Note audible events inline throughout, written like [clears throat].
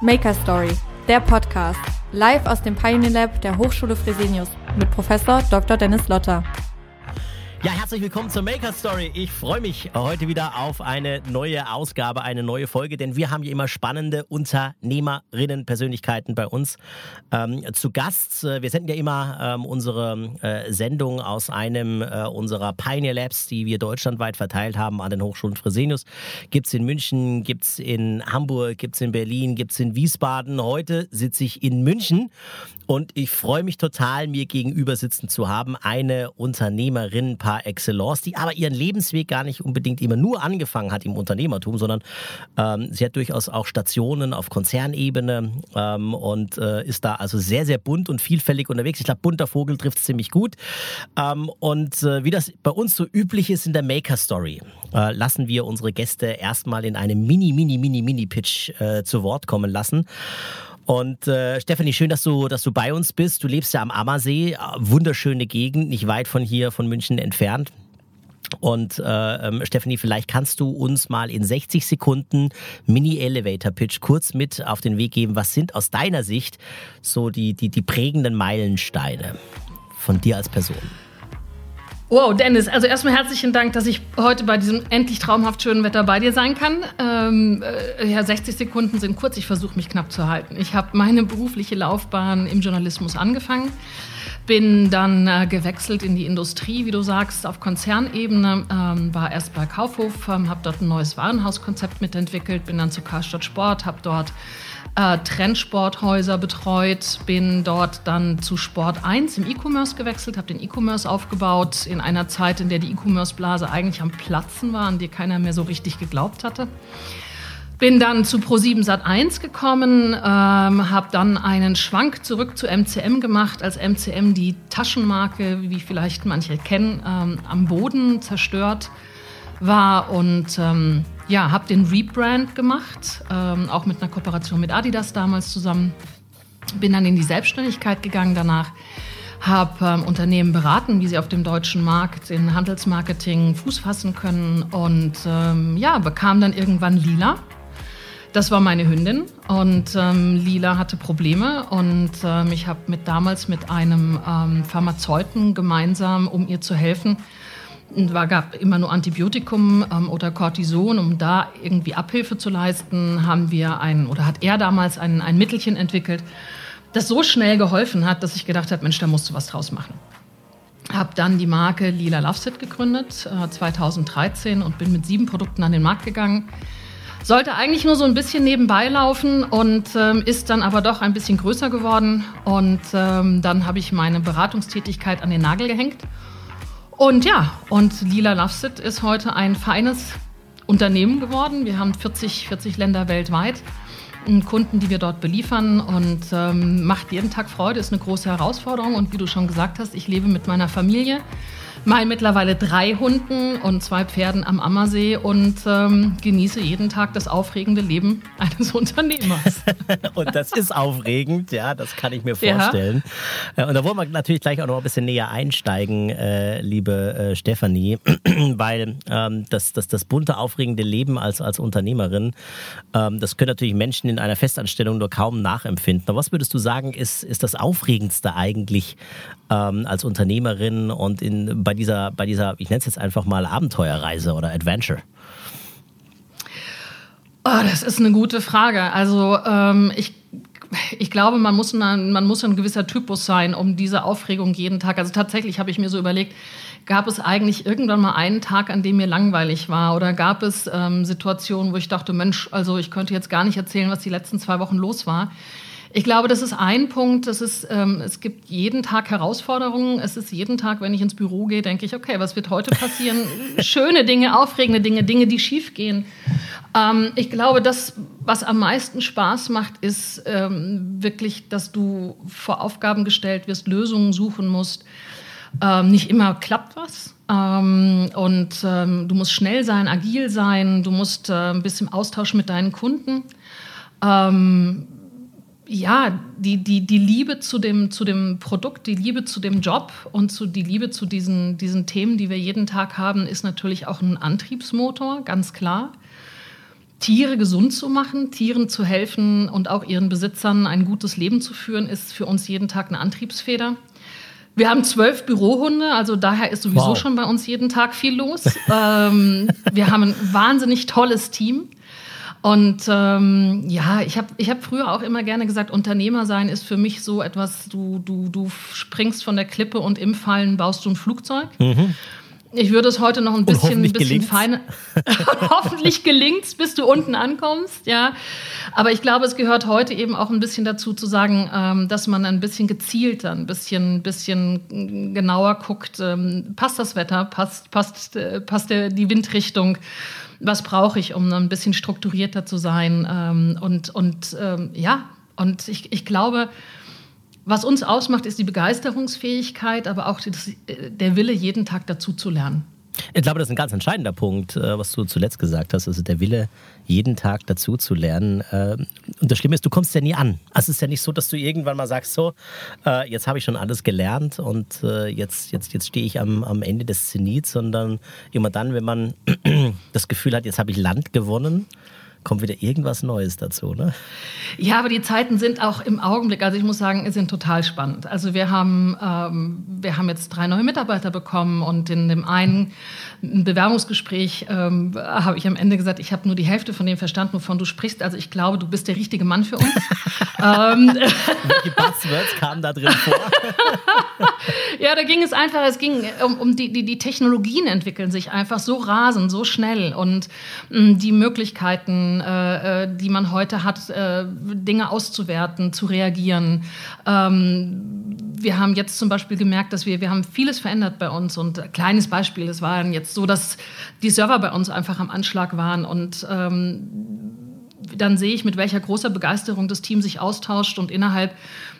Maker Story, der Podcast, live aus dem Pioneer Lab der Hochschule Fresenius mit Professor Dr. Dennis Lotter. Ja, herzlich willkommen zur Maker Story. Ich freue mich heute wieder auf eine neue Ausgabe, eine neue Folge, denn wir haben hier immer spannende Unternehmerinnen, Persönlichkeiten bei uns ähm, zu Gast. Wir senden ja immer ähm, unsere äh, Sendung aus einem äh, unserer Pioneer Labs, die wir deutschlandweit verteilt haben an den Hochschulen Fresenius. Gibt es in München, gibt es in Hamburg, gibt es in Berlin, gibt es in Wiesbaden. Heute sitze ich in München und ich freue mich total, mir gegenüber sitzen zu haben, eine Unternehmerin par excellence, die aber ihren Lebensweg gar nicht unbedingt immer nur angefangen hat im Unternehmertum, sondern ähm, sie hat durchaus auch Stationen auf Konzernebene ähm, und äh, ist da also sehr, sehr bunt und vielfältig unterwegs. Ich glaube, bunter Vogel trifft es ziemlich gut. Ähm, und äh, wie das bei uns so üblich ist in der Maker Story, äh, lassen wir unsere Gäste erstmal in einem Mini, Mini, Mini, Mini-Pitch äh, zu Wort kommen lassen. Und äh, Stefanie, schön, dass du, dass du bei uns bist. Du lebst ja am Ammersee, äh, wunderschöne Gegend, nicht weit von hier, von München entfernt. Und äh, ähm, Stephanie, vielleicht kannst du uns mal in 60 Sekunden Mini-Elevator-Pitch kurz mit auf den Weg geben. Was sind aus deiner Sicht so die, die, die prägenden Meilensteine von dir als Person? Wow, Dennis, also erstmal herzlichen Dank, dass ich heute bei diesem endlich traumhaft schönen Wetter bei dir sein kann. Ähm, äh, ja, 60 Sekunden sind kurz, ich versuche mich knapp zu halten. Ich habe meine berufliche Laufbahn im Journalismus angefangen, bin dann äh, gewechselt in die Industrie, wie du sagst, auf Konzernebene, ähm, war erst bei Kaufhof, ähm, habe dort ein neues Warenhauskonzept mitentwickelt, bin dann zu Karstadt Sport, habe dort äh, Trendsporthäuser betreut, bin dort dann zu Sport 1 im E-Commerce gewechselt, habe den E-Commerce aufgebaut in einer Zeit, in der die E-Commerce-Blase eigentlich am Platzen war, an die keiner mehr so richtig geglaubt hatte. Bin dann zu Pro7 Sat1 gekommen, ähm, habe dann einen Schwank zurück zu MCM gemacht, als MCM die Taschenmarke, wie vielleicht manche kennen, ähm, am Boden zerstört war und ähm, ja, habe den Rebrand gemacht, ähm, auch mit einer Kooperation mit Adidas damals zusammen. Bin dann in die Selbstständigkeit gegangen danach, habe ähm, Unternehmen beraten, wie sie auf dem deutschen Markt in Handelsmarketing Fuß fassen können und ähm, ja, bekam dann irgendwann Lila. Das war meine Hündin und ähm, Lila hatte Probleme und ähm, ich habe mit damals mit einem ähm, Pharmazeuten gemeinsam, um ihr zu helfen, war, gab immer nur Antibiotikum ähm, oder Cortison, um da irgendwie Abhilfe zu leisten, haben wir ein, oder hat er damals ein, ein Mittelchen entwickelt, das so schnell geholfen hat, dass ich gedacht habe, Mensch, da musst du was draus machen. Habe dann die Marke Lila Lovesit gegründet, äh, 2013, und bin mit sieben Produkten an den Markt gegangen. Sollte eigentlich nur so ein bisschen nebenbei laufen und ähm, ist dann aber doch ein bisschen größer geworden. Und ähm, dann habe ich meine Beratungstätigkeit an den Nagel gehängt und ja, und Lila Lovesit ist heute ein feines Unternehmen geworden. Wir haben 40, 40 Länder weltweit. Kunden, die wir dort beliefern und ähm, macht jeden Tag Freude, ist eine große Herausforderung. Und wie du schon gesagt hast, ich lebe mit meiner Familie mal mittlerweile drei Hunden und zwei Pferden am Ammersee und ähm, genieße jeden Tag das aufregende Leben [laughs] eines Unternehmers. [laughs] und das ist aufregend, ja, das kann ich mir vorstellen. Ja. Äh, und da wollen wir natürlich gleich auch noch ein bisschen näher einsteigen, äh, liebe äh, Stefanie, [clears throat] weil ähm, das, das, das bunte, aufregende Leben als, als Unternehmerin, ähm, das können natürlich Menschen in einer Festanstellung nur kaum nachempfinden. Aber was würdest du sagen, ist, ist das Aufregendste eigentlich ähm, als Unternehmerin und in, bei dieser, bei dieser, ich nenne es jetzt einfach mal Abenteuerreise oder Adventure? Oh, das ist eine gute Frage. Also ähm, ich ich glaube, man muss, ein, man muss ein gewisser Typus sein, um diese Aufregung jeden Tag. Also tatsächlich habe ich mir so überlegt, gab es eigentlich irgendwann mal einen Tag, an dem mir langweilig war? Oder gab es ähm, Situationen, wo ich dachte, Mensch, also ich könnte jetzt gar nicht erzählen, was die letzten zwei Wochen los war? Ich glaube, das ist ein Punkt. Das ist, ähm, es gibt jeden Tag Herausforderungen. Es ist jeden Tag, wenn ich ins Büro gehe, denke ich, okay, was wird heute passieren? [laughs] Schöne Dinge, aufregende Dinge, Dinge, die schief gehen. Ähm, ich glaube, das, was am meisten Spaß macht, ist ähm, wirklich, dass du vor Aufgaben gestellt wirst, Lösungen suchen musst. Ähm, nicht immer klappt was. Ähm, und ähm, du musst schnell sein, agil sein. Du musst äh, ein bisschen Austausch mit deinen Kunden. Ähm, ja, die, die, die Liebe zu dem, zu dem Produkt, die Liebe zu dem Job und zu, die Liebe zu diesen, diesen Themen, die wir jeden Tag haben, ist natürlich auch ein Antriebsmotor, ganz klar. Tiere gesund zu machen, Tieren zu helfen und auch ihren Besitzern ein gutes Leben zu führen, ist für uns jeden Tag eine Antriebsfeder. Wir haben zwölf Bürohunde, also daher ist sowieso wow. schon bei uns jeden Tag viel los. [laughs] ähm, wir haben ein wahnsinnig tolles Team. Und ähm, ja, ich habe ich hab früher auch immer gerne gesagt, Unternehmer sein ist für mich so etwas, du, du, du springst von der Klippe und im Fallen baust du ein Flugzeug. Mhm. Ich würde es heute noch ein bisschen, ein bisschen feiner. [laughs] hoffentlich gelingt es, bis du unten ankommst, ja. Aber ich glaube, es gehört heute eben auch ein bisschen dazu zu sagen, ähm, dass man ein bisschen gezielter, ein bisschen, bisschen genauer guckt, ähm, passt das Wetter, passt, passt, äh, passt der, die Windrichtung, was brauche ich, um ein bisschen strukturierter zu sein. Ähm, und, und ähm, ja, und ich, ich glaube, was uns ausmacht, ist die Begeisterungsfähigkeit, aber auch das, äh, der Wille, jeden Tag dazu zu lernen. Ich glaube, das ist ein ganz entscheidender Punkt, äh, was du zuletzt gesagt hast. Also der Wille, jeden Tag dazu zu lernen. Äh, und das Schlimme ist, du kommst ja nie an. Also es ist ja nicht so, dass du irgendwann mal sagst, so, jetzt habe ich schon alles gelernt und jetzt, jetzt, jetzt stehe ich am, am Ende des Zenits, sondern immer dann, wenn man [clears throat] das Gefühl hat, jetzt habe ich Land gewonnen kommt wieder irgendwas Neues dazu, ne? Ja, aber die Zeiten sind auch im Augenblick, also ich muss sagen, sind total spannend. Also wir haben, ähm, wir haben jetzt drei neue Mitarbeiter bekommen und in dem einen Bewerbungsgespräch ähm, habe ich am Ende gesagt, ich habe nur die Hälfte von dem verstanden, wovon du sprichst. Also ich glaube, du bist der richtige Mann für uns. [laughs] ähm, Welche Buzzwords kamen da drin vor? [laughs] ja, da ging es einfach, es ging um, um die, die, die Technologien entwickeln sich einfach so rasend, so schnell und mh, mm, die Möglichkeiten, äh, äh, die man heute hat, äh, Dinge auszuwerten, zu reagieren. Ähm, wir haben jetzt zum Beispiel gemerkt, dass wir, wir haben vieles verändert bei uns und ein kleines Beispiel, es war jetzt so, dass die Server bei uns einfach am Anschlag waren und ähm, dann sehe ich, mit welcher großer Begeisterung das Team sich austauscht und innerhalb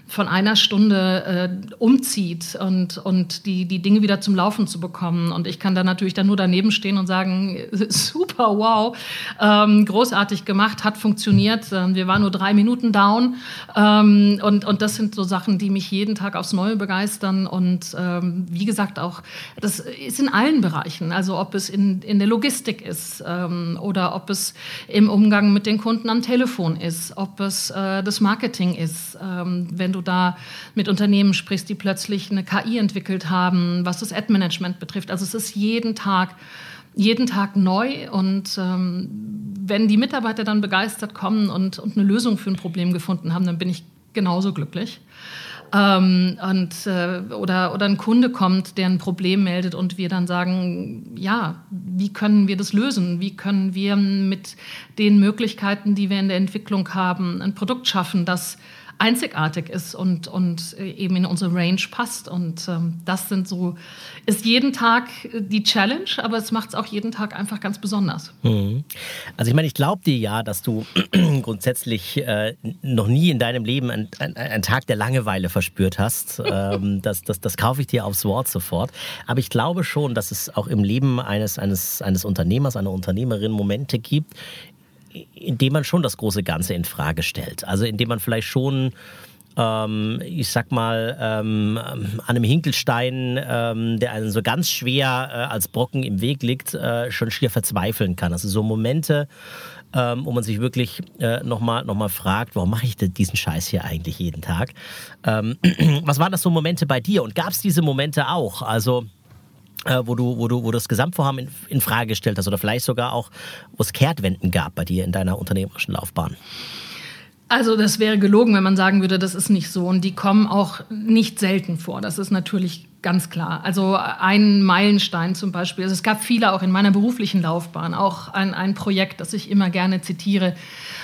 von einer Stunde äh, umzieht und, und die, die Dinge wieder zum Laufen zu bekommen. Und ich kann da natürlich dann nur daneben stehen und sagen, [laughs] super, wow, ähm, großartig gemacht, hat funktioniert. Ähm, wir waren nur drei Minuten down. Ähm, und, und das sind so Sachen, die mich jeden Tag aufs Neue begeistern. Und ähm, wie gesagt, auch, das ist in allen Bereichen. Also ob es in, in der Logistik ist ähm, oder ob es im Umgang mit den Kunden am Telefon ist, ob es äh, das Marketing ist. Ähm, wenn du da mit Unternehmen sprichst, die plötzlich eine KI entwickelt haben, was das Ad-Management betrifft. Also es ist jeden Tag jeden Tag neu und ähm, wenn die Mitarbeiter dann begeistert kommen und, und eine Lösung für ein Problem gefunden haben, dann bin ich genauso glücklich. Ähm, und, äh, oder, oder ein Kunde kommt, der ein Problem meldet und wir dann sagen, ja, wie können wir das lösen? Wie können wir mit den Möglichkeiten, die wir in der Entwicklung haben, ein Produkt schaffen, das einzigartig ist und, und äh, eben in unsere Range passt. Und ähm, das sind so, ist jeden Tag die Challenge, aber es macht es auch jeden Tag einfach ganz besonders. Mhm. Also ich meine, ich glaube dir ja, dass du [clears throat] grundsätzlich äh, noch nie in deinem Leben einen, einen, Tag der Langeweile verspürt hast. [laughs] ähm, das, das, das kaufe ich dir aufs Wort sofort. Aber ich glaube schon, dass es auch im Leben eines, eines, eines Unternehmers, einer Unternehmerin Momente gibt, indem man schon das große Ganze in Frage stellt. Also indem man vielleicht schon ähm, ich sag mal, ähm, an einem Hinkelstein, ähm, der einen so ganz schwer äh, als Brocken im Weg liegt, äh, schon schier verzweifeln kann. Also so Momente, ähm, wo man sich wirklich äh, nochmal noch mal fragt, warum mache ich denn diesen Scheiß hier eigentlich jeden Tag? Ähm, [clears throat] was waren das so Momente bei dir? Und gab es diese Momente auch? Also äh, wo, du, wo, du, wo das Gesamtvorhaben in, in Frage gestellt hast oder vielleicht sogar auch, wo es Kehrtwenden gab bei dir in deiner unternehmerischen Laufbahn? Also das wäre gelogen, wenn man sagen würde, das ist nicht so. Und die kommen auch nicht selten vor. Das ist natürlich ganz klar. Also ein Meilenstein zum Beispiel. Also es gab viele auch in meiner beruflichen Laufbahn. Auch ein, ein Projekt, das ich immer gerne zitiere,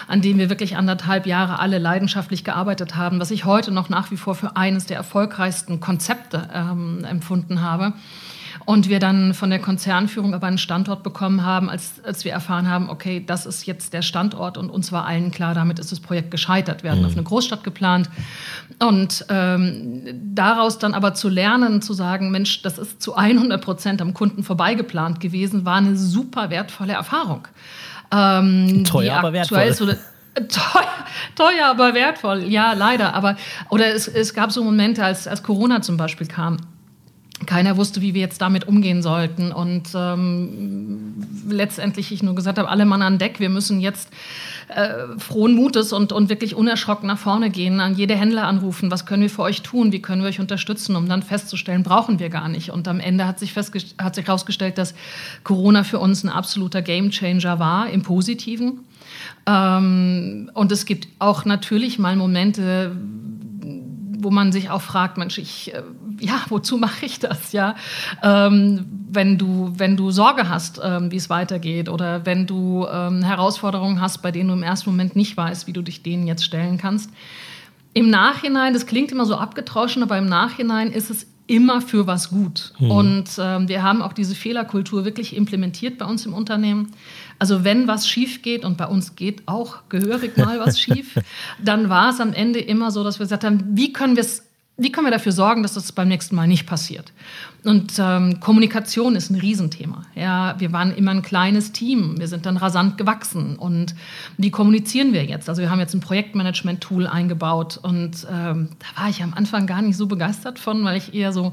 an dem wir wirklich anderthalb Jahre alle leidenschaftlich gearbeitet haben, was ich heute noch nach wie vor für eines der erfolgreichsten Konzepte ähm, empfunden habe. Und wir dann von der Konzernführung aber einen Standort bekommen haben, als, als wir erfahren haben, okay, das ist jetzt der Standort und uns war allen klar, damit ist das Projekt gescheitert. Wir hatten mhm. auf eine Großstadt geplant. Und ähm, daraus dann aber zu lernen, zu sagen, Mensch, das ist zu 100 Prozent am Kunden vorbeigeplant gewesen, war eine super wertvolle Erfahrung. Ähm, teuer, aber wertvoll. So [laughs] Teuer, teuer, aber wertvoll. Ja, leider. Aber oder es, es gab so Momente, als, als Corona zum Beispiel kam keiner wusste, wie wir jetzt damit umgehen sollten. Und ähm, letztendlich ich nur gesagt habe, alle Mann an Deck, wir müssen jetzt äh, frohen Mutes und, und wirklich unerschrocken nach vorne gehen, an jede Händler anrufen, was können wir für euch tun, wie können wir euch unterstützen, um dann festzustellen, brauchen wir gar nicht. Und am Ende hat sich, hat sich herausgestellt, dass Corona für uns ein absoluter Gamechanger war, im Positiven. Ähm, und es gibt auch natürlich mal Momente, wo man sich auch fragt, Mensch, ich, äh, ja, wozu mache ich das, ja? Ähm, wenn du, wenn du Sorge hast, ähm, wie es weitergeht oder wenn du ähm, Herausforderungen hast, bei denen du im ersten Moment nicht weißt, wie du dich denen jetzt stellen kannst. Im Nachhinein, das klingt immer so abgetroschen, aber im Nachhinein ist es immer für was gut. Mhm. Und ähm, wir haben auch diese Fehlerkultur wirklich implementiert bei uns im Unternehmen. Also wenn was schief geht, und bei uns geht auch gehörig mal was [laughs] schief, dann war es am Ende immer so, dass wir gesagt haben, wie können wir es wie können wir dafür sorgen, dass das beim nächsten Mal nicht passiert? Und ähm, Kommunikation ist ein Riesenthema. Ja, wir waren immer ein kleines Team. Wir sind dann rasant gewachsen. Und wie kommunizieren wir jetzt? Also wir haben jetzt ein Projektmanagement-Tool eingebaut. Und ähm, da war ich am Anfang gar nicht so begeistert von, weil ich eher so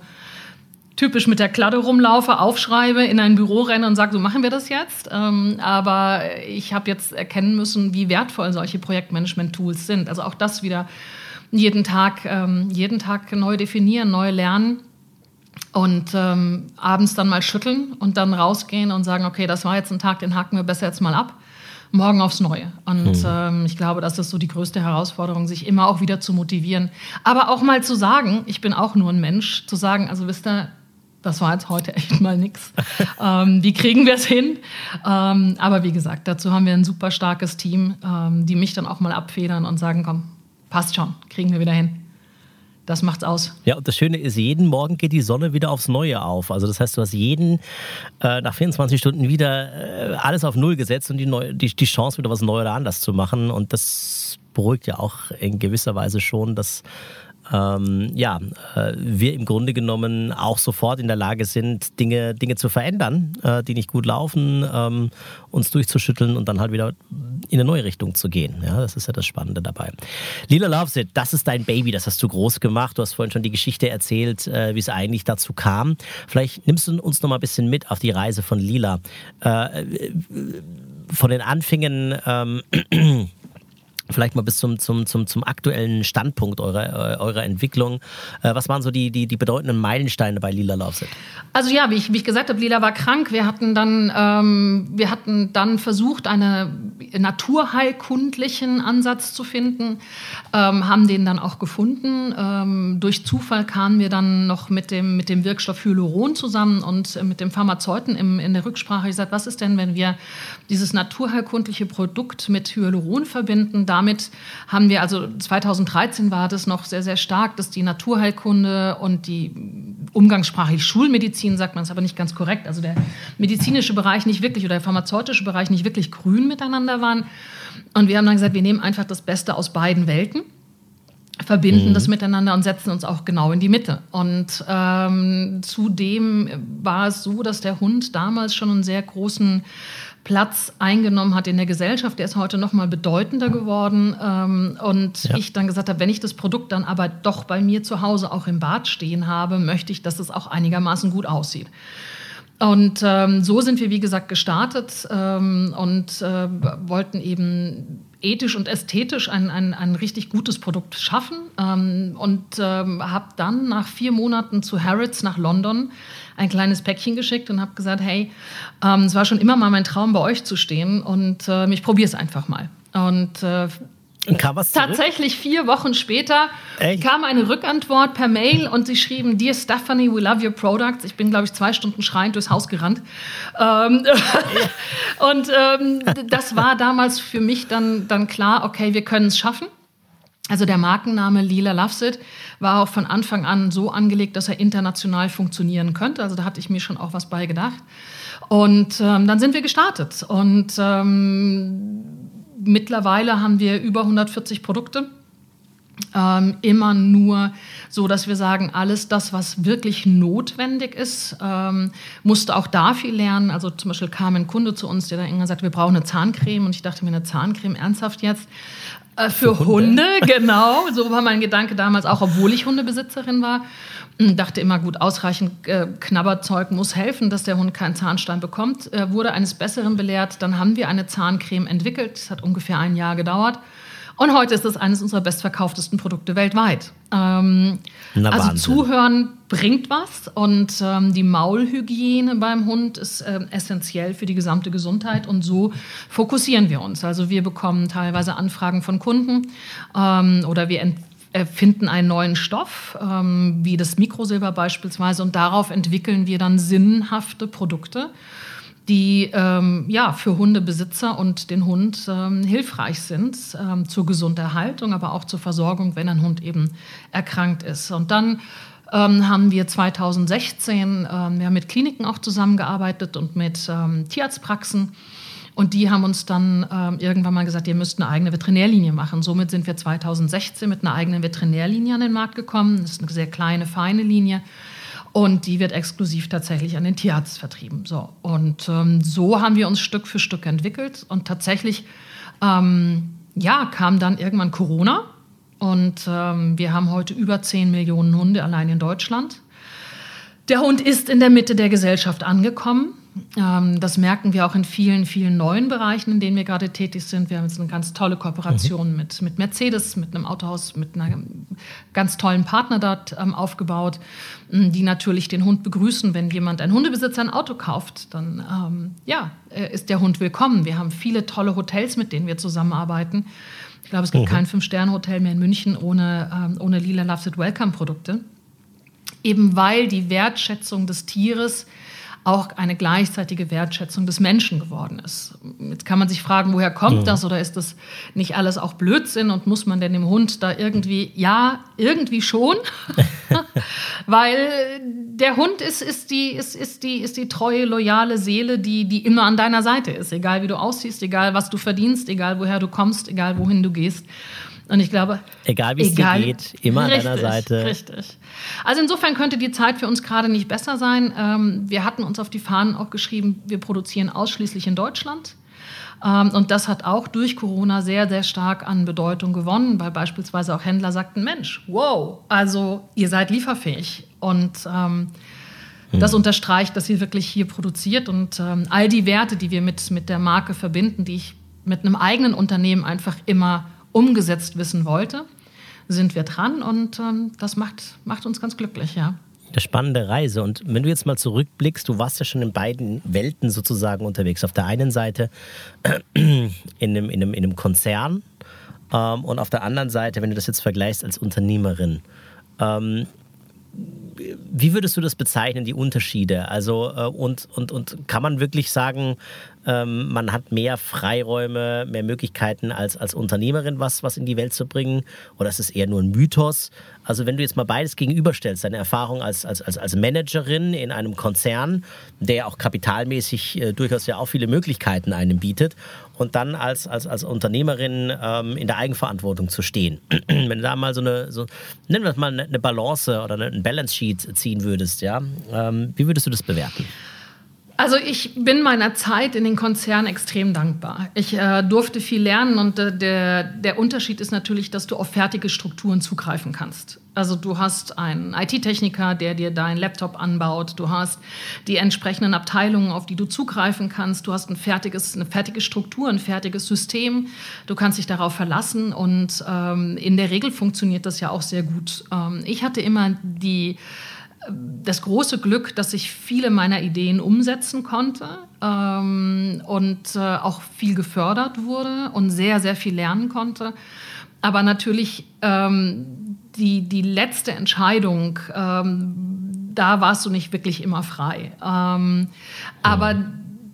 typisch mit der Kladde rumlaufe, aufschreibe, in ein Büro renne und sage, so machen wir das jetzt. Ähm, aber ich habe jetzt erkennen müssen, wie wertvoll solche Projektmanagement-Tools sind. Also auch das wieder jeden Tag, ähm, jeden Tag neu definieren, neu lernen und ähm, abends dann mal schütteln und dann rausgehen und sagen, okay, das war jetzt ein Tag, den haken wir besser jetzt mal ab. Morgen aufs Neue. Und hm. ähm, ich glaube, das ist so die größte Herausforderung, sich immer auch wieder zu motivieren. Aber auch mal zu sagen, ich bin auch nur ein Mensch, zu sagen, also wisst ihr, das war jetzt heute echt mal nichts. [laughs] Ähm, wie kriegen wir es hin? Ähm, aber wie gesagt, dazu haben wir ein super starkes Team, ähm, die mich dann auch mal abfedern und sagen, komm, passt schon, kriegen wir wieder hin. Das macht's aus. Ja, und das Schöne ist, jeden Morgen geht die Sonne wieder aufs Neue auf. Also das heißt, du hast jeden äh, nach 24 Stunden wieder äh, alles auf Null gesetzt und die, neu, die, die Chance, wieder was Neues oder anders zu machen. Und das beruhigt ja auch in gewisser Weise schon, dass ähm, ja, äh, wir im Grunde genommen auch sofort in der Lage sind, Dinge, Dinge zu verändern, äh, die nicht gut laufen, ähm, uns durchzuschütteln und dann halt wieder in eine neue Richtung zu gehen. Ja, das ist ja das Spannende dabei. Lila Loves It, das ist dein Baby, das hast du groß gemacht. Du hast vorhin schon die Geschichte erzählt, äh, wie es eigentlich dazu kam. Vielleicht nimmst du uns noch mal ein bisschen mit auf die Reise von Lila. Äh, von den Anfängen ähm, Vielleicht mal bis zum, zum, zum, zum aktuellen Standpunkt eurer, äh, eurer Entwicklung. Äh, was waren so die, die, die bedeutenden Meilensteine bei Lila Loveset? Also ja, wie ich, wie ich gesagt habe, Lila war krank. Wir hatten dann, ähm, wir hatten dann versucht, einen naturheilkundlichen Ansatz zu finden, ähm, haben den dann auch gefunden. Ähm, durch Zufall kamen wir dann noch mit dem, mit dem Wirkstoff Hyaluron zusammen und mit dem Pharmazeuten im, in der Rücksprache. Ich sagte, was ist denn, wenn wir dieses naturheilkundliche Produkt mit Hyaluron verbinden? Da damit haben wir, also 2013 war das noch sehr, sehr stark, dass die Naturheilkunde und die umgangssprachlich Schulmedizin, sagt man es aber nicht ganz korrekt, also der medizinische Bereich nicht wirklich oder der pharmazeutische Bereich nicht wirklich grün miteinander waren. Und wir haben dann gesagt, wir nehmen einfach das Beste aus beiden Welten verbinden mhm. das miteinander und setzen uns auch genau in die Mitte. Und ähm, zudem war es so, dass der Hund damals schon einen sehr großen Platz eingenommen hat in der Gesellschaft. Der ist heute noch mal bedeutender geworden. Ähm, und ja. ich dann gesagt habe, wenn ich das Produkt dann aber doch bei mir zu Hause auch im Bad stehen habe, möchte ich, dass es auch einigermaßen gut aussieht. Und ähm, so sind wir, wie gesagt, gestartet ähm, und äh, wollten eben ethisch und ästhetisch ein, ein, ein richtig gutes Produkt schaffen. Ähm, und ähm, habe dann nach vier Monaten zu Harrods nach London ein kleines Päckchen geschickt und habe gesagt, hey, ähm, es war schon immer mal mein Traum, bei euch zu stehen und äh, ich probiere es einfach mal. Und äh, Tatsächlich vier Wochen später Echt? kam eine Rückantwort per Mail und sie schrieben, Dear Stephanie, we love your products. Ich bin, glaube ich, zwei Stunden schreiend durchs Haus gerannt. Ähm, [laughs] und ähm, das war damals für mich dann, dann klar, okay, wir können es schaffen. Also der Markenname Lila Loves It war auch von Anfang an so angelegt, dass er international funktionieren könnte. Also da hatte ich mir schon auch was bei gedacht. Und ähm, dann sind wir gestartet. Und ähm, mittlerweile haben wir über 140 Produkte ähm, immer nur so, dass wir sagen, alles das, was wirklich notwendig ist, ähm, musste auch da viel lernen. Also zum Beispiel kam ein Kunde zu uns, der dann irgendwann sagte, wir brauchen eine Zahncreme und ich dachte mir, eine Zahncreme, ernsthaft jetzt? Äh, für, für Hunde? Hunde, [laughs] genau. So war mein Gedanke damals auch, obwohl ich Hundebesitzerin war. Dachte immer, gut, ausreichend äh, Knabberzeug muss helfen, dass der Hund keinen Zahnstein bekommt. Äh, wurde eines Besseren belehrt. Dann haben wir eine Zahncreme entwickelt. Das hat ungefähr ein Jahr gedauert. Und heute ist es eines unserer bestverkauftesten Produkte weltweit. Ähm, also Wahnsinn. Zuhören bringt was und ähm, die Maulhygiene beim Hund ist äh, essentiell für die gesamte Gesundheit und so fokussieren wir uns. Also wir bekommen teilweise Anfragen von Kunden ähm, oder wir erfinden einen neuen Stoff, ähm, wie das Mikrosilber beispielsweise, und darauf entwickeln wir dann sinnhafte Produkte die ähm, ja, für Hundebesitzer und den Hund ähm, hilfreich sind ähm, zur Gesunderhaltung, aber auch zur Versorgung, wenn ein Hund eben erkrankt ist. Und dann ähm, haben wir 2016 ähm, ja, mit Kliniken auch zusammengearbeitet und mit ähm, Tierarztpraxen. Und die haben uns dann irgendwann mal gesagt, ihr müsst eine eigene Veterinärlinie machen. Somit sind wir 2016 mit einer eigenen Veterinärlinie an den Markt gekommen. Das ist eine sehr kleine, feine Linie und die wird exklusiv tatsächlich an den Tierarzt vertrieben. So. Und ähm, so haben wir uns Stück für Stück entwickelt. Und tatsächlich ähm, ja, kam dann irgendwann Corona. Und ähm, wir haben heute über 10 Millionen Hunde allein in Deutschland. Der Hund ist in der Mitte der Gesellschaft angekommen. Ähm, das merken wir auch in vielen, vielen neuen Bereichen, in denen wir gerade tätig sind. Wir haben jetzt eine ganz tolle Kooperation mhm. mit, mit Mercedes, mit einem Autohaus, mit einem ganz tollen Partner dort ähm, aufgebaut, die natürlich den Hund begrüßen. Wenn jemand, ein Hundebesitzer, ein Auto kauft, dann ähm, ja, äh, ist der Hund willkommen. Wir haben viele tolle Hotels, mit denen wir zusammenarbeiten. Ich glaube, es gibt mhm. kein Fünf-Sterne-Hotel mehr in München ohne, ähm, ohne Lila Loves It Welcome-Produkte. Eben weil die Wertschätzung des Tieres auch eine gleichzeitige Wertschätzung des Menschen geworden ist. Jetzt kann man sich fragen, woher kommt ja. das oder ist das nicht alles auch Blödsinn und muss man denn dem Hund da irgendwie, ja, irgendwie schon, [laughs] weil der Hund ist, ist, die, ist, ist, die, ist die treue, loyale Seele, die, die immer an deiner Seite ist, egal wie du aussiehst, egal was du verdienst, egal woher du kommst, egal wohin du gehst. Und ich glaube, egal wie es dir geht, immer richtig, an deiner Seite. Richtig. Also insofern könnte die Zeit für uns gerade nicht besser sein. Ähm, wir hatten uns auf die Fahnen auch geschrieben, wir produzieren ausschließlich in Deutschland. Ähm, und das hat auch durch Corona sehr, sehr stark an Bedeutung gewonnen, weil beispielsweise auch Händler sagten, Mensch, wow, also ihr seid lieferfähig. Und ähm, hm. das unterstreicht, dass ihr wirklich hier produziert und ähm, all die Werte, die wir mit, mit der Marke verbinden, die ich mit einem eigenen Unternehmen einfach immer umgesetzt wissen wollte, sind wir dran und ähm, das macht, macht uns ganz glücklich, ja. Eine spannende Reise. Und wenn du jetzt mal zurückblickst, du warst ja schon in beiden Welten sozusagen unterwegs. Auf der einen Seite [clears throat] in einem, in einem, in einem Konzern ähm, und auf der anderen Seite, wenn du das jetzt vergleichst als Unternehmerin. Ähm, wie würdest du das bezeichnen, die Unterschiede? Also, äh, und, und, und kann man wirklich sagen, ähm, man hat mehr Freiräume, mehr Möglichkeiten als, als Unternehmerin was, was in die Welt zu bringen? Oder ist es eher nur ein Mythos? Also wenn du jetzt mal beides gegenüberstellst, deine Erfahrung als, als, als, Managerin in einem Konzern, der auch kapitalmäßig äh, durchaus ja auch viele Möglichkeiten einem bietet, und dann als, als, als Unternehmerin ähm, in der Eigenverantwortung zu stehen. [clears throat] wenn du da mal so eine, so, nennen wir das mal eine Balance oder ein Balance Sheet ziehen würdest, ja, ähm, wie würdest du das bewerten? Also ich bin meiner Zeit in den Konzernen extrem dankbar. Ich äh, durfte viel lernen und äh, der, der Unterschied ist natürlich, dass du auf fertige Strukturen zugreifen kannst. Also du hast einen IT-Techniker, der dir deinen Laptop anbaut. Du hast die entsprechenden Abteilungen, auf die du zugreifen kannst. Du hast ein fertiges, eine fertige Struktur, ein fertiges System. Du kannst dich darauf verlassen und ähm, in der Regel funktioniert das ja auch sehr gut. Ähm, ich hatte immer die das große Glück, dass ich viele meiner Ideen umsetzen konnte ähm, und äh, auch viel gefördert wurde und sehr, sehr viel lernen konnte. Aber natürlich ähm, die, die letzte Entscheidung, ähm, da warst du nicht wirklich immer frei. Ähm, aber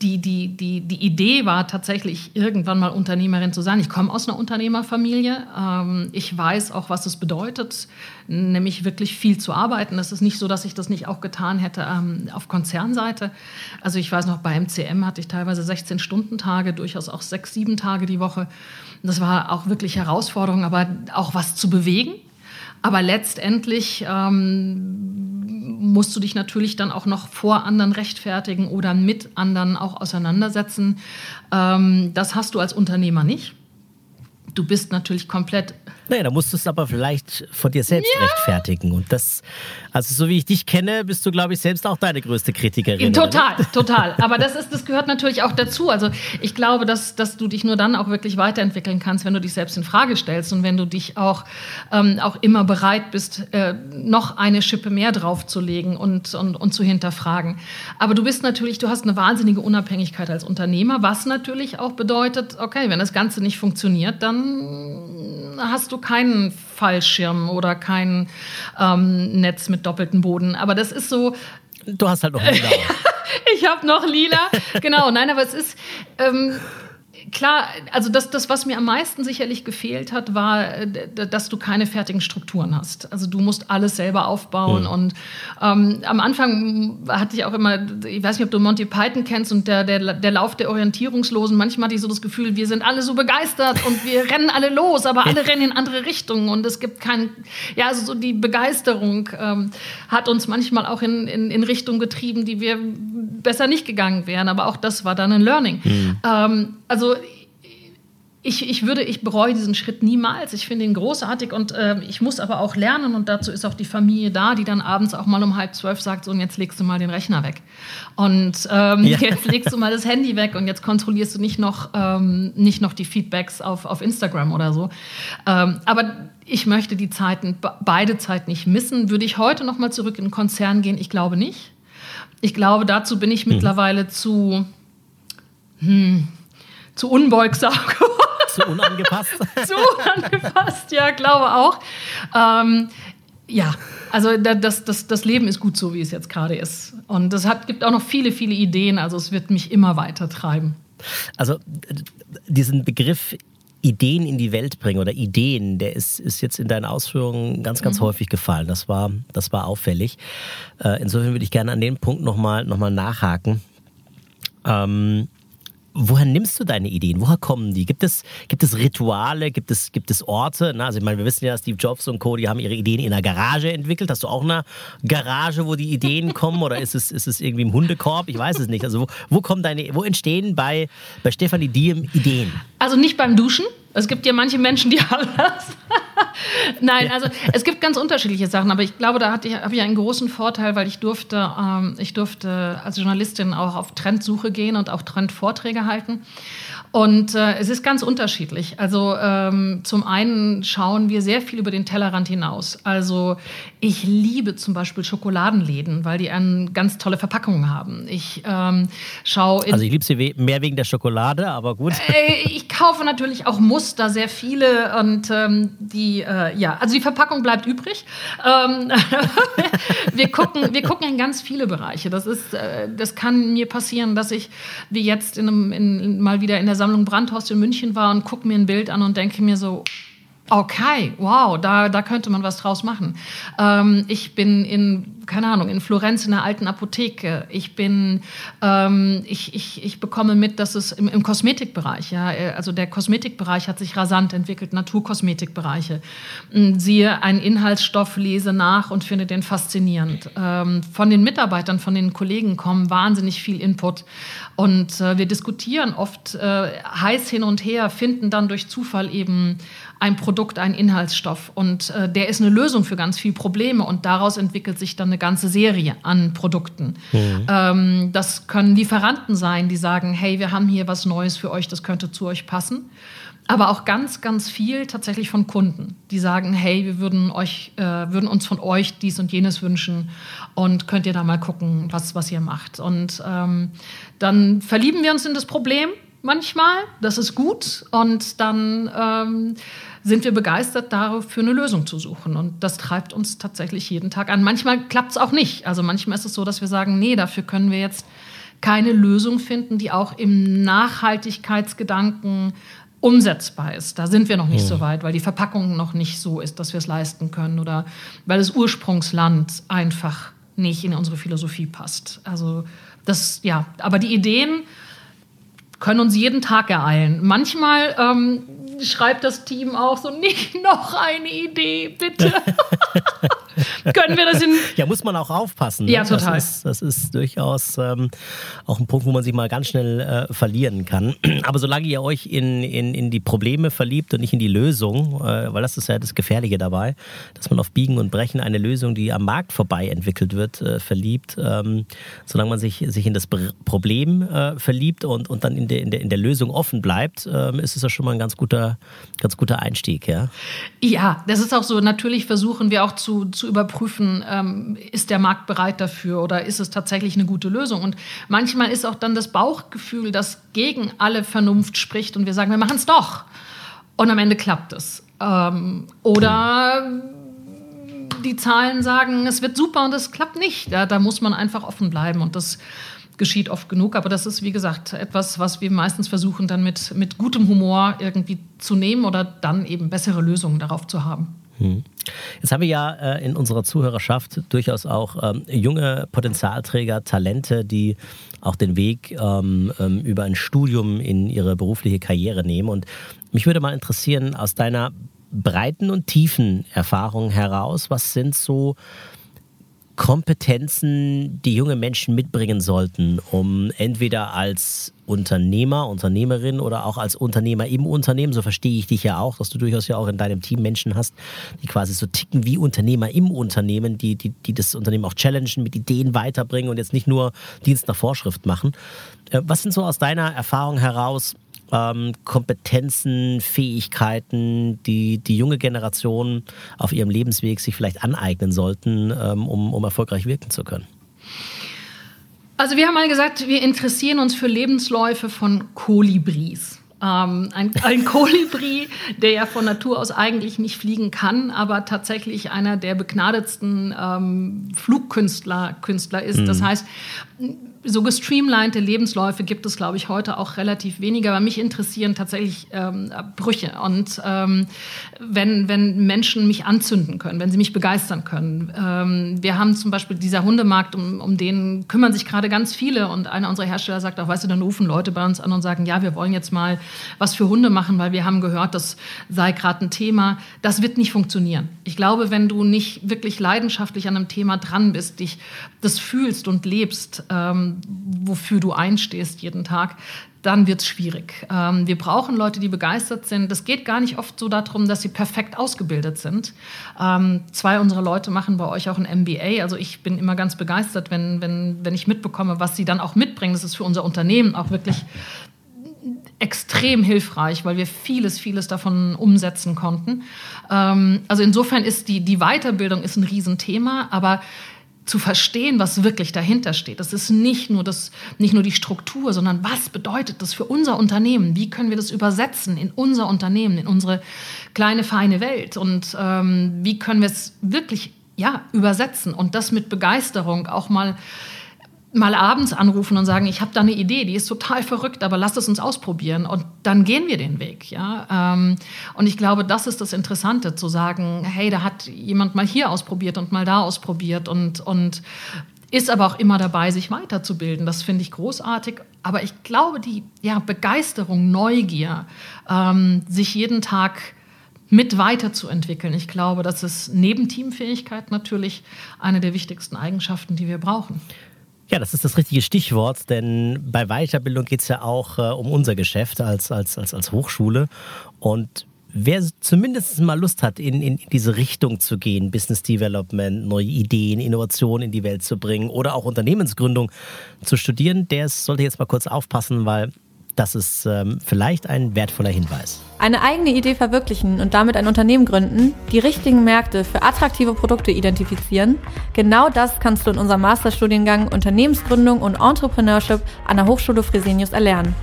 die, die, die, die Idee war tatsächlich, irgendwann mal Unternehmerin zu sein. Ich komme aus einer Unternehmerfamilie. Ähm, ich weiß auch, was es bedeutet, nämlich wirklich viel zu arbeiten. Es ist nicht so, dass ich das nicht auch getan hätte ähm, auf Konzernseite. Also ich weiß noch, bei MCM hatte ich teilweise 16-Stunden-Tage, durchaus auch sechs, sieben Tage die Woche. Das war auch wirklich Herausforderung, aber auch was zu bewegen Aber letztendlich ähm, musst du dich natürlich dann auch noch vor anderen rechtfertigen oder mit anderen auch auseinandersetzen. Ähm, das hast du als Unternehmer nicht. Du bist natürlich komplett Nee, da musst du es aber vielleicht von dir selbst ja. rechtfertigen. Und das, also so wie ich dich kenne, bist du, glaube ich, selbst auch deine größte Kritikerin. Total, oder? [laughs] total. Aber das, ist, das gehört natürlich auch dazu. Also ich glaube, dass, dass du dich nur dann auch wirklich weiterentwickeln kannst, wenn du dich selbst in Frage stellst und wenn du dich auch, ähm, auch immer bereit bist, äh, noch eine Schippe mehr draufzulegen und, und, und zu hinterfragen. Aber du bist natürlich, du hast eine wahnsinnige Unabhängigkeit als Unternehmer, was natürlich auch bedeutet, okay, wenn das Ganze nicht funktioniert, dann hast du keinen Fallschirm oder kein ähm, Netz mit doppeltem Boden. Aber das ist so. Du hast halt noch lila. [laughs] ich habe noch lila. genau, nein, aber es ist. Ähm, klar, also das, das, was mir am meisten sicherlich gefehlt hat, war, äh, dass du keine fertigen Strukturen hast. Also du musst alles selber aufbauen. Mhm. Und ähm, am Anfang hatte ich auch immer, ich weiß nicht, ob du Monty Python kennst und der, der, der Lauf der Orientierungslosen. Manchmal hatte ich so das Gefühl, wir sind alle so begeistert und wir [laughs] rennen alle los, aber alle rennen in andere Richtungen und es gibt kein, ja, also so die Begeisterung ähm, hat uns manchmal auch in, in, in Richtungen getrieben, die wir besser nicht gegangen wären. Aber auch das war dann ein Learning. Mhm. Ähm, also ich, ich würde, ich bereue diesen Schritt niemals. Ich finde ihn großartig und äh, ich muss aber auch lernen und dazu ist auch die Familie da, die dann abends auch mal um halb zwölf sagt, so und jetzt legst du mal den Rechner weg und ähm, ja. [laughs] jetzt legst du mal das Handy weg und jetzt kontrollierst du nicht noch, ähm, nicht noch die Feedbacks auf, auf Instagram oder so. Ähm, aber ich möchte die Zeiten, beide Zeiten nicht missen. Würde ich heute noch mal zurück in den Konzern gehen? Ich glaube nicht. Ich glaube, dazu bin ich mhm. mittlerweile zu, hm, zu unbeugsam [laughs] geworden. Zu unangepasst? [laughs] Zu unangepasst, ja, glaube auch. Ähm, ja, also das, das, das Leben ist gut so, wie es jetzt gerade ist. Und es hat, gibt auch noch viele, viele Ideen. Also es wird mich immer weiter treiben. Also diesen Begriff Ideen in die Welt bringen oder Ideen, der ist, ist jetzt in deinen Ausführungen ganz, ganz mhm. häufig gefallen. Das war, das war auffällig. Äh, insofern würde ich gerne an dem Punkt nochmal noch mal nachhaken. Ähm, Woher nimmst du deine Ideen? Woher kommen die? Gibt es, gibt es Rituale? Gibt es, gibt es Orte? Na, also ich meine, wir wissen ja, Steve Jobs und Co., die haben ihre Ideen in einer Garage entwickelt. Hast du auch eine Garage, wo die Ideen kommen? Oder ist es, ist es irgendwie im Hundekorb? Ich weiß es nicht. Also wo, wo kommen deine, wo entstehen bei, bei Stefanie Diem Ideen? Also nicht beim Duschen. Es gibt ja manche Menschen, die [laughs] haben das. Nein, also es gibt ganz unterschiedliche Sachen, aber ich glaube, da habe ich einen großen Vorteil, weil ich durfte, ähm, ich durfte als Journalistin auch auf Trendsuche gehen und auch Trendvorträge halten. Und äh, es ist ganz unterschiedlich. Also ähm, zum einen schauen wir sehr viel über den Tellerrand hinaus. Also ich liebe zum Beispiel Schokoladenläden, weil die eine ganz tolle Verpackungen haben. Ich ähm, schaue. Also ich liebe sie mehr wegen der Schokolade, aber gut. Äh, ich kaufe natürlich auch Muster, sehr viele und ähm, die, äh, ja, also die Verpackung bleibt übrig. Ähm, [laughs] wir gucken, wir gucken in ganz viele Bereiche. Das ist, äh, das kann mir passieren, dass ich wie jetzt in einem, in, mal wieder in der Sammlung Brandhorst in München war und gucke mir ein Bild an und denke mir so, Okay, wow, da, da könnte man was draus machen. Ähm, ich bin in, keine Ahnung, in Florenz in der alten Apotheke. Ich bin, ähm, ich, ich, ich bekomme mit, dass es im, im Kosmetikbereich, ja, äh, also der Kosmetikbereich hat sich rasant entwickelt, Naturkosmetikbereiche. Hm, siehe einen Inhaltsstoff, lese nach und finde den faszinierend. Ähm, von den Mitarbeitern, von den Kollegen kommen wahnsinnig viel Input. Und äh, wir diskutieren oft äh, heiß hin und her, finden dann durch Zufall eben ein Produkt, ein Inhaltsstoff. Und äh, der ist eine Lösung für ganz viele Probleme und daraus entwickelt sich dann eine ganze Serie an Produkten. Mhm. Ähm, das können Lieferanten sein, die sagen, hey, wir haben hier was Neues für euch, das könnte zu euch passen. Aber auch ganz, ganz viel tatsächlich von Kunden, die sagen, hey, wir würden, euch, äh, würden uns von euch dies und jenes wünschen und könnt ihr da mal gucken, was, was ihr macht. Und ähm, dann verlieben wir uns in das Problem manchmal, das ist gut und dann... Ähm, sind wir begeistert, dafür eine Lösung zu suchen. Und das treibt uns tatsächlich jeden Tag an. Manchmal klappt es auch nicht. Also manchmal ist es so, dass wir sagen, nee, dafür können wir jetzt keine Lösung finden, die auch im Nachhaltigkeitsgedanken umsetzbar ist. Da sind wir noch nicht mhm. so weit, weil die Verpackung noch nicht so ist, dass wir es leisten können oder weil das Ursprungsland einfach nicht in unsere Philosophie passt. Also das, ja, aber die Ideen können uns jeden Tag ereilen. Manchmal ähm, schreibt das Team auch so, nicht noch eine Idee, bitte. [laughs] [laughs] Können wir das in. [laughs] Ja, muss man auch aufpassen. Ne? Ja, total. Das ist, das ist durchaus ähm, auch ein Punkt, wo man sich mal ganz schnell äh, verlieren kann. [clears throat] Aber solange ihr euch in, in, in die Probleme verliebt und nicht in die Lösung, äh, weil das ist ja das Gefährliche dabei, dass man auf Biegen und Brechen eine Lösung, die am Markt vorbei entwickelt wird, äh, verliebt. Ähm, solange man sich, sich in das Problem äh, verliebt und, und dann in der, in, der, in der Lösung offen bleibt, ähm, ist es ja schon mal ein ganz guter, ganz guter Einstieg. Ja? ja, das ist auch so. Natürlich versuchen wir auch zu, zu überprüfen, ähm, ist der Markt bereit dafür oder ist es tatsächlich eine gute Lösung. Und manchmal ist auch dann das Bauchgefühl, das gegen alle Vernunft spricht und wir sagen, wir machen es doch. Und am Ende klappt es. Ähm, oder die Zahlen sagen, es wird super und es klappt nicht. Ja, da muss man einfach offen bleiben und das geschieht oft genug. Aber das ist, wie gesagt, etwas, was wir meistens versuchen, dann mit, mit gutem Humor irgendwie zu nehmen oder dann eben bessere Lösungen darauf zu haben. Hm. Jetzt haben wir ja äh, in unserer Zuhörerschaft durchaus auch ähm, junge Potenzialträger, Talente, die auch den Weg ähm, ähm, über ein Studium in ihre berufliche Karriere nehmen. Und mich würde mal interessieren, aus deiner breiten und tiefen Erfahrung heraus, was sind so Kompetenzen, die junge Menschen mitbringen sollten, um entweder als Unternehmer, Unternehmerin oder auch als Unternehmer im Unternehmen, so verstehe ich dich ja auch, dass du durchaus ja auch in deinem Team Menschen hast, die quasi so ticken wie Unternehmer im Unternehmen, die, die, die das Unternehmen auch challengen, mit Ideen weiterbringen und jetzt nicht nur Dienst nach Vorschrift machen. Äh, was sind so aus deiner Erfahrung heraus ähm, Kompetenzen, Fähigkeiten, die die junge Generation auf ihrem Lebensweg sich vielleicht aneignen sollten, ähm, um, um erfolgreich wirken zu können? Also wir haben mal gesagt, wir interessieren uns für Lebensläufe von Kolibris. Ähm, ein, ein [laughs] Kolibri, der ja von Natur aus eigentlich nicht fliegen kann, aber tatsächlich einer der begnadetsten ähm, Flugkünstler Künstler ist. Mhm. Das heißt, so gestreamlinete Lebensläufe gibt es, glaube ich, heute auch relativ weniger. Aber mich interessieren tatsächlich ähm, Brüche und ähm, wenn, wenn Menschen mich anzünden können, wenn sie mich begeistern können. Ähm, wir haben zum Beispiel dieser Hundemarkt, um, um den kümmern sich gerade ganz viele und einer unserer Hersteller sagt auch, weißt du, dann rufen Leute bei uns an und sagen, ja, wir wollen jetzt mal was für Hunde machen, weil wir haben gehört, das sei gerade ein Thema. Das wird nicht funktionieren. Ich glaube, wenn du nicht wirklich leidenschaftlich an einem Thema dran bist, dich das fühlst und lebst, ähm, wofür du einstehst jeden Tag, dann wird es schwierig. Ähm, wir brauchen Leute, die begeistert sind. Es geht gar nicht oft so darum, dass sie perfekt ausgebildet sind. Ähm, zwei unserer Leute machen bei euch auch ein MBA. Also ich bin immer ganz begeistert, wenn, wenn, wenn ich mitbekomme, was sie dann auch mitbringen. Das ist für unser Unternehmen auch wirklich extrem hilfreich, weil wir vieles, vieles davon umsetzen konnten. Ähm, also insofern ist die, die Weiterbildung ist ein Riesenthema, aber zu verstehen, was wirklich dahinter steht. Das ist nicht nur, das, nicht nur die Struktur, sondern was bedeutet das für unser Unternehmen? Wie können wir das übersetzen in unser Unternehmen, in unsere kleine, feine Welt? Und ähm, wie können wir es wirklich ja, übersetzen und das mit Begeisterung auch mal mal abends anrufen und sagen, ich habe da eine Idee, die ist total verrückt, aber lasst es uns ausprobieren und dann gehen wir den Weg. Ja? Ähm, und ich glaube, das ist das Interessante, zu sagen, hey, da hat jemand mal hier ausprobiert und mal da ausprobiert und, und ist aber auch immer dabei, sich weiterzubilden. Das finde ich großartig. Aber ich glaube, die ja, Begeisterung, Neugier, ähm, sich jeden Tag mit weiterzuentwickeln. Ich glaube, das ist neben Teamfähigkeit natürlich eine der wichtigsten Eigenschaften, die wir brauchen. Ja, das ist das richtige Stichwort, denn bei Weiterbildung geht es ja auch äh, um unser Geschäft als, als, als, als Hochschule. Und wer zumindest mal Lust hat, in, in diese Richtung zu gehen, Business Development, neue Ideen, Innovationen in die Welt zu bringen oder auch Unternehmensgründung zu studieren, der sollte jetzt mal kurz aufpassen, weil das ist ähm, vielleicht ein wertvoller Hinweis. Eine eigene Idee verwirklichen und damit ein Unternehmen gründen, die richtigen Märkte für attraktive Produkte identifizieren, genau das kannst du in unserem Masterstudiengang Unternehmensgründung und Entrepreneurship an der Hochschule Fresenius erlernen.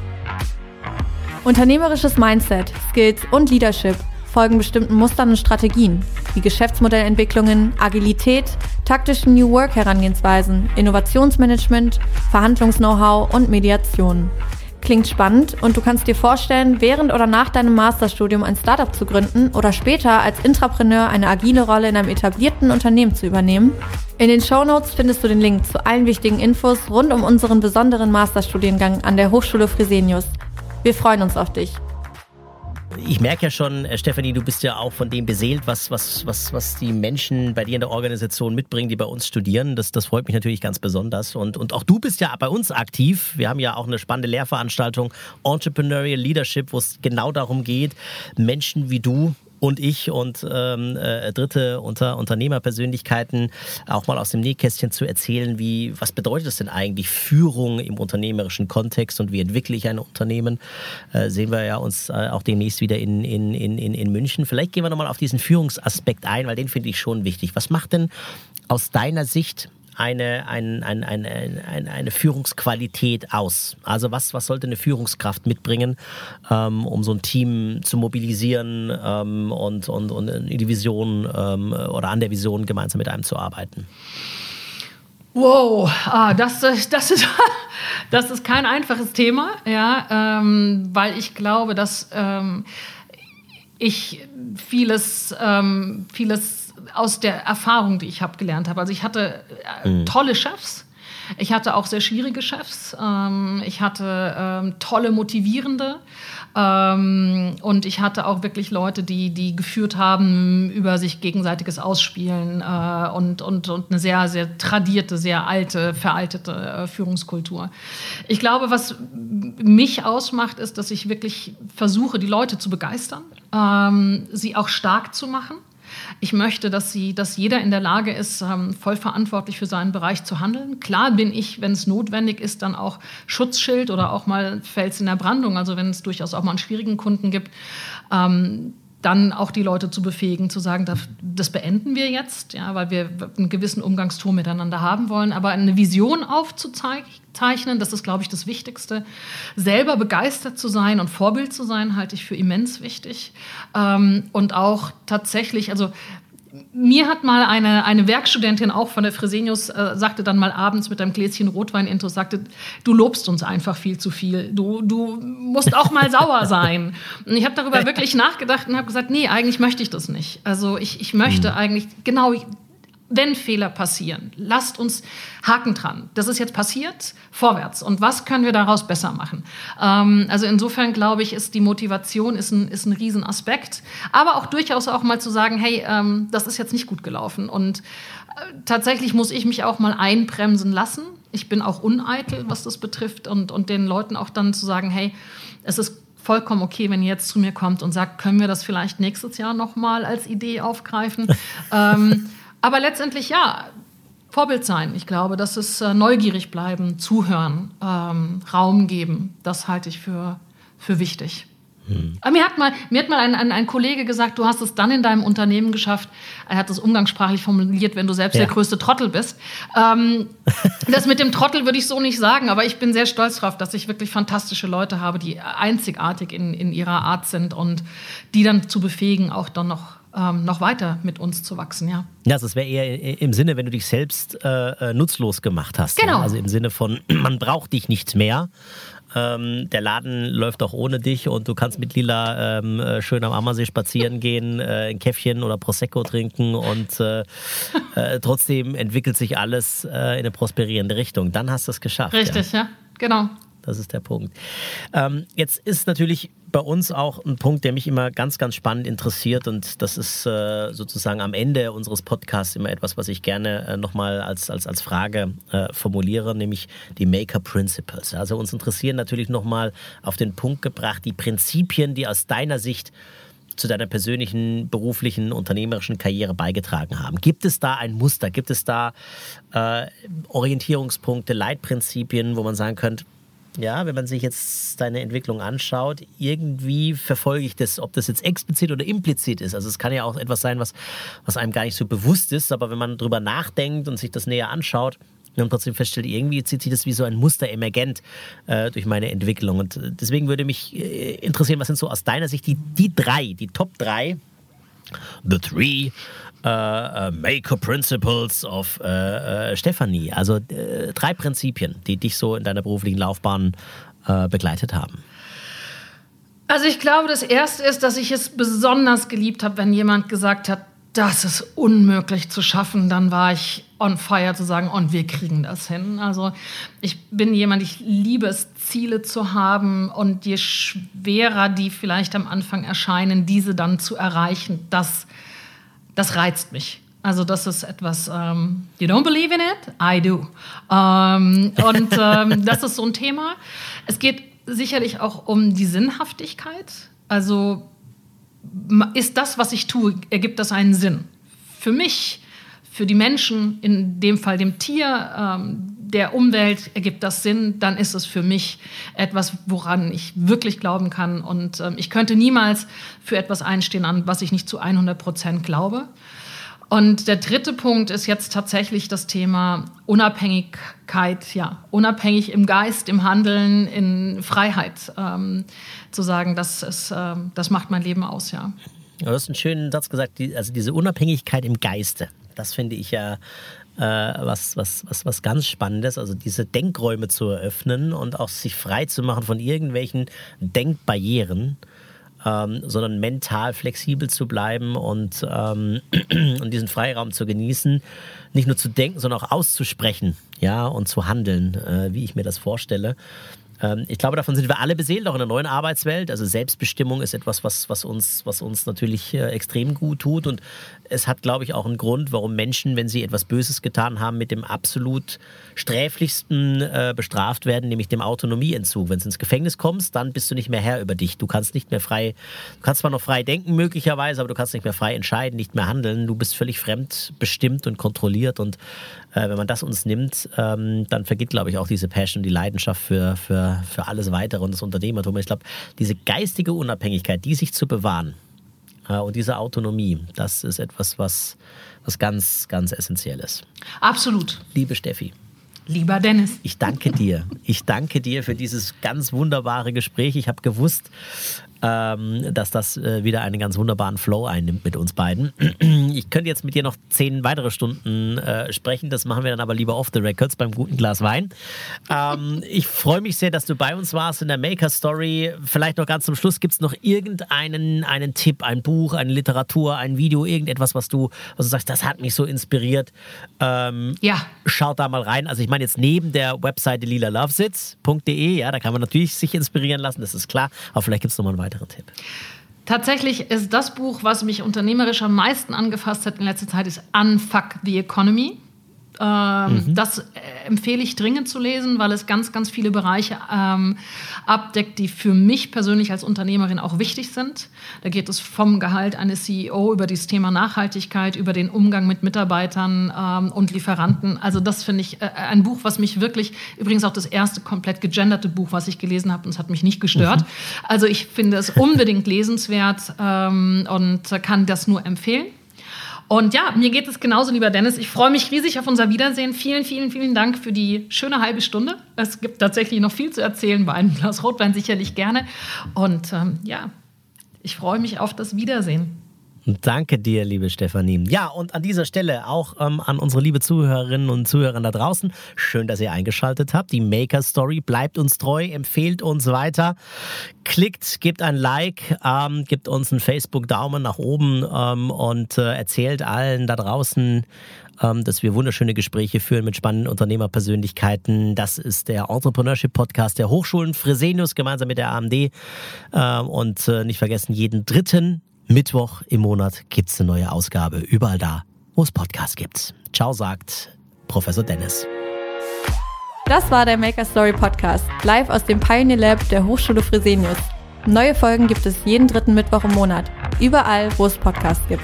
Unternehmerisches Mindset, Skills und Leadership folgen bestimmten Mustern und Strategien, wie Geschäftsmodellentwicklungen, Agilität, taktischen New Work Herangehensweisen, Innovationsmanagement, Verhandlungs-Know-how und Mediation. Klingt spannend und du kannst dir vorstellen, während oder nach deinem Masterstudium ein Startup zu gründen oder später als Intrapreneur eine agile Rolle in einem etablierten Unternehmen zu übernehmen? In den Show Notes findest du den Link zu allen wichtigen Infos rund um unseren besonderen Masterstudiengang an der Hochschule Fresenius. Wir freuen uns auf dich. Ich merke ja schon, äh, Stefanie, du bist ja auch von dem beseelt, was, was, was, was die Menschen bei dir in der Organisation mitbringen, die bei uns studieren. Das, das freut mich natürlich ganz besonders. Und, und auch du bist ja bei uns aktiv. Wir haben ja auch eine spannende Lehrveranstaltung Entrepreneurial Leadership, wo es genau darum geht, Menschen wie du und ich und ähm, äh, dritte unter Unternehmerpersönlichkeiten auch mal aus dem Nähkästchen zu erzählen, wie was bedeutet es denn eigentlich Führung im unternehmerischen Kontext und wie entwickle ich ein Unternehmen? Äh, sehen wir ja uns äh, auch demnächst wieder in, in, in, in München. Vielleicht gehen wir nochmal auf diesen Führungsaspekt ein, weil den finde ich schon wichtig. Was macht denn aus deiner Sicht eine, ein, ein, ein, eine, eine Führungsqualität aus? Also was, was sollte eine Führungskraft mitbringen, ähm, um so ein Team zu mobilisieren ähm, und, und, und in die Vision ähm, oder an der Vision gemeinsam mit einem zu arbeiten? Wow, ah, das, das, ist, [laughs] das ist kein einfaches Thema, ja, ähm, weil ich glaube, dass ähm, ich vieles, ähm, vieles aus der Erfahrung, die ich habe gelernt habe. Also ich hatte äh, mhm. tolle Chefs. Ich hatte auch sehr schwierige Chefs. Ähm, ich hatte ähm, tolle motivierende. Ähm, und ich hatte auch wirklich Leute, die, die geführt haben über sich gegenseitiges Ausspielen äh, und, und, und eine sehr, sehr tradierte, sehr alte, veraltete äh, Führungskultur. Ich glaube, was mich ausmacht, ist, dass ich wirklich versuche, die Leute zu begeistern, sie auch stark zu machen. Ich möchte, dass, sie, dass jeder in der Lage ist, ähm, voll verantwortlich für seinen Bereich zu handeln. Klar bin ich, wenn es notwendig ist, dann auch Schutzschild oder auch mal Fels in der Brandung, also wenn es durchaus auch mal einen schwierigen Kunden gibt. Ähm, dann auch die Leute zu befähigen, zu sagen, das beenden wir jetzt, ja, weil wir einen gewissen Umgangston miteinander haben wollen. Aber eine Vision aufzuzeichnen, das ist, glaube ich, das Wichtigste. Selber begeistert zu sein und Vorbild zu sein, halte ich für immens wichtig. Ähm, und auch tatsächlich, also mir hat mal eine, eine Werkstudentin auch von der Fresenius, äh, sagte dann mal abends mit einem Gläschen Rotwein intus, sagte, du lobst uns einfach viel zu viel. Du, du musst auch mal sauer [laughs] sein. Und ich habe darüber wirklich nachgedacht und habe gesagt, nee, eigentlich möchte ich das nicht. Also ich, ich möchte mhm. eigentlich, genau, wenn Fehler passieren, lasst uns Haken dran. Das ist jetzt passiert, vorwärts. Und was können wir daraus besser machen? Ähm, also insofern glaube ich, ist die Motivation ist ein, ist ein Riesenaspekt. Aber auch durchaus auch mal zu sagen, hey, ähm, das ist jetzt nicht gut gelaufen. Und äh, tatsächlich muss ich mich auch mal einbremsen lassen. Ich bin auch uneitel, was das betrifft. Und, und den Leuten auch dann zu sagen, hey, es ist vollkommen okay, wenn ihr jetzt zu mir kommt und sagt, können wir das vielleicht nächstes Jahr nochmal als Idee aufgreifen? [laughs] ähm, aber letztendlich ja, Vorbild sein. Ich glaube, das ist äh, neugierig bleiben, zuhören, ähm, Raum geben. Das halte ich für, für wichtig. Hm. Mir hat mal, mir hat mal ein, ein, ein, Kollege gesagt, du hast es dann in deinem Unternehmen geschafft. Er hat das umgangssprachlich formuliert, wenn du selbst ja. der größte Trottel bist. Ähm, [laughs] das mit dem Trottel würde ich so nicht sagen, aber ich bin sehr stolz darauf, dass ich wirklich fantastische Leute habe, die einzigartig in, in ihrer Art sind und die dann zu befähigen, auch dann noch ähm, noch weiter mit uns zu wachsen, ja. Ja, also es wäre eher im Sinne, wenn du dich selbst äh, äh nutzlos gemacht hast. Genau. Ja? Also im Sinne von, [clears throat] man braucht dich nicht mehr. Ähm, der Laden läuft auch ohne dich und du kannst mit Lila ähm, äh, schön am Ammersee spazieren [laughs] gehen, äh, ein Käffchen oder Prosecco trinken und äh, äh, trotzdem entwickelt sich alles äh, in eine prosperierende Richtung. Dann hast du es geschafft. Richtig, ja, ja genau. Das ist der Punkt. Ähm, jetzt ist natürlich bei uns auch ein Punkt, der mich immer ganz, ganz spannend interessiert und das ist äh, sozusagen am Ende unseres Podcasts immer etwas, was ich gerne äh, nochmal als, als, als Frage äh, formuliere, nämlich die Maker Principles. Also uns interessieren natürlich nochmal auf den Punkt gebracht die Prinzipien, die aus deiner Sicht zu deiner persönlichen, beruflichen, unternehmerischen Karriere beigetragen haben. Gibt es da ein Muster? Gibt es da äh, Orientierungspunkte, Leitprinzipien, wo man sagen könnte, ja, wenn man sich jetzt deine Entwicklung anschaut, irgendwie verfolge ich das, ob das jetzt explizit oder implizit ist. Also es kann ja auch etwas sein, was, was einem gar nicht so bewusst ist, aber wenn man drüber nachdenkt und sich das näher anschaut, und trotzdem feststellt, irgendwie zieht sich das wie so ein Muster emergent äh, durch meine Entwicklung. Und deswegen würde mich äh, interessieren, was sind so aus deiner Sicht die, die drei, die Top drei, the three Uh, Maker Principles of uh, Stephanie. Also uh, drei Prinzipien, die dich so in deiner beruflichen Laufbahn begleitet haben. Also ich glaube, das Erste ist, dass ich es besonders geliebt habe, wenn jemand gesagt hat, das ist unmöglich zu schaffen. Dann war ich on fire zu sagen, und wir kriegen das hin. Also ich bin jemand, ich liebe es, Ziele zu haben und je schwerer die vielleicht am Anfang erscheinen, diese dann zu erreichen, das, das reizt mich. Also das ist etwas, ähm, you don't believe in it? I do. Um, ähm, und um, ähm, [laughs] das ist so ein Thema. Es geht sicherlich auch um die Sinnhaftigkeit. Also ist das, was ich tue, ergibt das einen Sinn? Für mich, für die Menschen, in dem Fall dem Tier, ähm, der Umwelt ergibt das Sinn, dann ist es für mich etwas, woran ich wirklich glauben kann. Und ähm, ich könnte niemals für etwas einstehen, an was ich nicht zu 100 Prozent glaube. Und der dritte Punkt ist jetzt tatsächlich das Thema Unabhängigkeit, ja, unabhängig im Geist, im Handeln, in Freiheit. Ähm, zu sagen, das, ist, äh, das macht mein Leben aus, ja. Du hast einen schönen Satz gesagt, die, also diese Unabhängigkeit im Geiste. Das finde ich ja äh, was, was, was, was ganz Spannendes, also diese Denkräume zu eröffnen und auch sich frei zu machen von irgendwelchen Denkbarrieren ähm, sondern mental flexibel zu bleiben und, ähm, [clears throat] und diesen Freiraum zu genießen, nicht nur zu denken, sondern auch auszusprechen, ja, und zu handeln, äh, wie ich mir das vorstelle. Ähm, ich glaube, davon sind wir alle beseelt, auch in der neuen Arbeitswelt. Also Selbstbestimmung ist etwas, was, was, uns, was uns natürlich äh, extrem gut tut. Und es hat, glaube ich, auch einen Grund, warum Menschen, wenn sie etwas Böses getan haben, mit dem absolut sträflichsten äh, bestraft werden, nämlich dem Autonomieentzug. Wenn du ins Gefängnis kommst, dann bist du nicht mehr Herr über dich. Du kannst nicht mehr frei, du kannst zwar noch frei denken möglicherweise, aber du kannst nicht mehr frei entscheiden, nicht mehr handeln. Du bist völlig fremdbestimmt und kontrolliert. Und äh, wenn man das uns nimmt, ähm, dann vergeht, glaube ich, auch diese Passion, die Leidenschaft für, für, für alles Weitere und das Unternehmertum. Ich glaube, diese geistige Unabhängigkeit, die sich zu bewahren und diese Autonomie, das ist etwas, was, was ganz, ganz essentiell ist. Absolut. Liebe Steffi. Lieber Dennis. Ich danke dir. Ich danke dir für dieses ganz wunderbare Gespräch. Ich habe gewusst, ähm, dass das äh, wieder einen ganz wunderbaren Flow einnimmt mit uns beiden. [clears throat] Ich könnte jetzt mit dir noch zehn weitere Stunden äh, sprechen. Das machen wir dann aber lieber off the records beim guten Glas Wein. Ähm, [laughs] ich freue mich sehr, dass du bei uns warst in der Maker Story. Vielleicht noch ganz zum Schluss gibt es noch irgendeinen einen Tipp, ein Buch, eine Literatur, ein Video, irgendetwas, was du, was du sagst, das hat mich so inspiriert. Ähm, ja. Schaut da mal rein. Also ich meine jetzt neben der Webseite lilalovesitz.de, ja, da kann man natürlich sich inspirieren lassen, das ist klar. Aber vielleicht gibt es noch mal einen weiteren Tipp. Tatsächlich ist das Buch, was mich unternehmerisch am meisten angefasst hat in letzter Zeit, ist Unfuck the Economy ähm, mhm. Das äh, empfehle ich dringend zu lesen, weil es ganz, ganz viele Bereiche ähm, abdeckt, die für mich persönlich als Unternehmerin auch wichtig sind. Da geht es vom Gehalt eines CEO über das Thema Nachhaltigkeit, über den Umgang mit Mitarbeitern ähm, und Lieferanten. Also das finde ich äh, ein Buch, was mich wirklich, übrigens auch das erste komplett gegenderte Buch, was ich gelesen habe und es hat mich nicht gestört. Mhm. Also ich finde es unbedingt lesenswert ähm, und kann das nur empfehlen. Und ja, mir geht es genauso, lieber Dennis. Ich freue mich riesig auf unser Wiedersehen. Vielen, vielen, vielen Dank für die schöne halbe Stunde. Es gibt tatsächlich noch viel zu erzählen, bei einem Glas Rotwein sicherlich gerne. Und ähm, ja, ich freue mich auf das Wiedersehen. Danke dir, liebe Stefanie. Ja, und an dieser Stelle auch ähm, an unsere liebe Zuhörerinnen und Zuhörer da draußen. Schön, dass ihr eingeschaltet habt. Die Maker Story bleibt uns treu, empfehlt uns weiter. Klickt, gebt ein Like, ähm, gebt uns einen Facebook-Daumen nach oben ähm, und äh, erzählt allen da draußen, ähm, dass wir wunderschöne Gespräche führen mit spannenden Unternehmerpersönlichkeiten. Das ist der Entrepreneurship Podcast der Hochschulen Fresenius gemeinsam mit der AMD. Ähm, und äh, nicht vergessen, jeden dritten Mittwoch im Monat gibt es eine neue Ausgabe. Überall da, wo es Podcasts gibt. Ciao, sagt Professor Dennis. Das war der Maker Story Podcast, live aus dem Pioneer Lab der Hochschule Fresenius. Neue Folgen gibt es jeden dritten Mittwoch im Monat, überall, wo es Podcasts gibt.